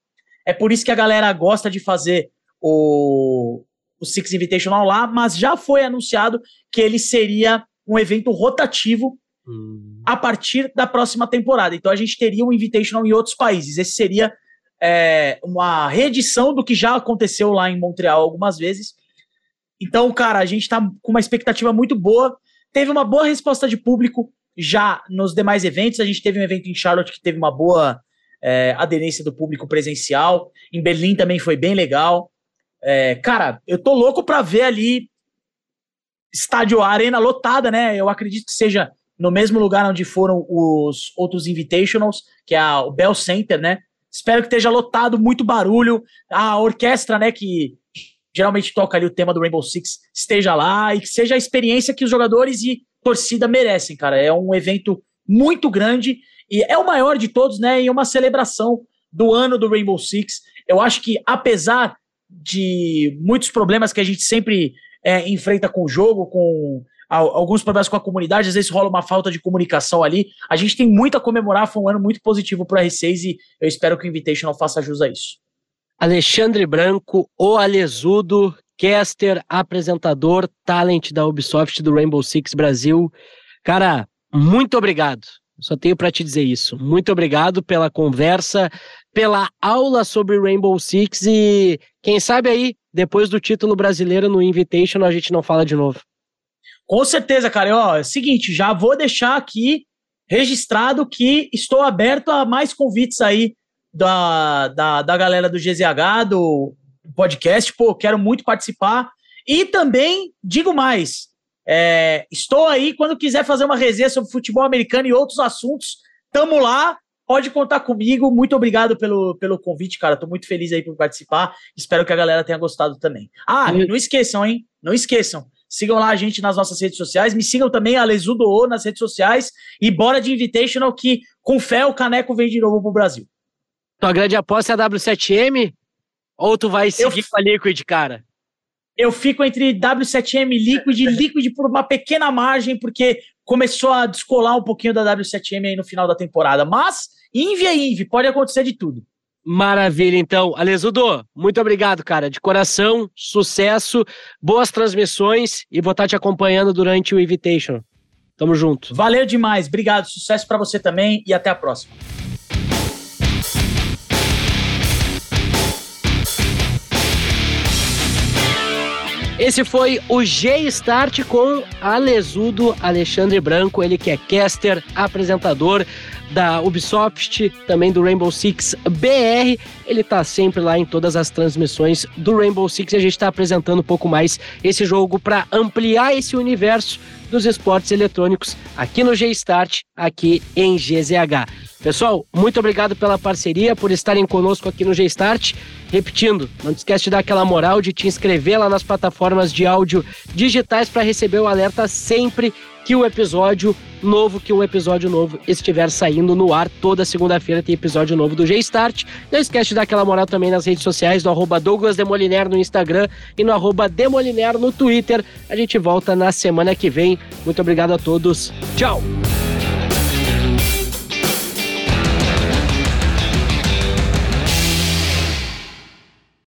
É por isso que a galera gosta de fazer o, o Six Invitational lá, mas já foi anunciado que ele seria um evento rotativo hum. a partir da próxima temporada. Então a gente teria um Invitational em outros países. Esse seria é, uma reedição do que já aconteceu lá em Montreal algumas vezes. Então, cara, a gente tá com uma expectativa muito boa. Teve uma boa resposta de público já nos demais eventos. A gente teve um evento em Charlotte que teve uma boa é, aderência do público presencial. Em Berlim também foi bem legal. É, cara, eu tô louco pra ver ali estádio arena lotada, né? Eu acredito que seja no mesmo lugar onde foram os outros Invitationals, que é o Bell Center, né? Espero que esteja lotado, muito barulho. A orquestra, né, que geralmente toca ali o tema do Rainbow Six, esteja lá e que seja a experiência que os jogadores e torcida merecem, cara. É um evento muito grande e é o maior de todos, né? E é uma celebração do ano do Rainbow Six. Eu acho que, apesar de muitos problemas que a gente sempre é, enfrenta com o jogo, com alguns problemas com a comunidade, às vezes rola uma falta de comunicação ali. A gente tem muito a comemorar, foi um ano muito positivo para o R6 e eu espero que o Invitational faça jus a isso. Alexandre Branco, o Alesudo, caster, apresentador, talent da Ubisoft do Rainbow Six Brasil. Cara, muito obrigado. Só tenho para te dizer isso. Muito obrigado pela conversa, pela aula sobre Rainbow Six e quem sabe aí, depois do título brasileiro no Invitation, a gente não fala de novo. Com certeza, cara. Ó, é o seguinte, já vou deixar aqui registrado que estou aberto a mais convites aí da, da, da galera do GZH, do podcast. Pô, quero muito participar. E também, digo mais, é, estou aí quando quiser fazer uma resenha sobre futebol americano e outros assuntos. Tamo lá, pode contar comigo. Muito obrigado pelo, pelo convite, cara. Tô muito feliz aí por participar. Espero que a galera tenha gostado também. Ah, não esqueçam, hein? Não esqueçam. Sigam lá a gente nas nossas redes sociais. Me sigam também, a Lesudo nas redes sociais. E bora de Invitational, que com fé o Caneco vem de novo pro Brasil. Tua grande aposta é a W7M? Ou tu vai seguir eu... com a Liquid, cara? eu fico entre W7M e Liquid, [LAUGHS] Liquid por uma pequena margem, porque começou a descolar um pouquinho da W7M aí no final da temporada. Mas, Invi é Invi, pode acontecer de tudo. Maravilha, então. Alesudo, muito obrigado, cara. De coração, sucesso, boas transmissões e vou estar te acompanhando durante o Invitation. Tamo junto. Valeu demais, obrigado. Sucesso para você também e até a próxima. Esse foi o G-Start com Alesudo Alexandre Branco, ele que é caster, apresentador da Ubisoft, também do Rainbow Six BR. Ele tá sempre lá em todas as transmissões do Rainbow Six e a gente está apresentando um pouco mais esse jogo para ampliar esse universo dos esportes eletrônicos aqui no G-Start, aqui em GZH. Pessoal, muito obrigado pela parceria, por estarem conosco aqui no G-Start. Repetindo, não esquece de dar aquela moral de te inscrever lá nas plataformas de áudio digitais para receber o alerta sempre que o episódio novo, que um episódio novo estiver saindo no ar. Toda segunda-feira tem episódio novo do G-Start. Não esquece de dar aquela moral também nas redes sociais, no arroba Douglas Demoliner no Instagram e no arroba Demoliner no Twitter. A gente volta na semana que vem. Muito obrigado a todos. Tchau!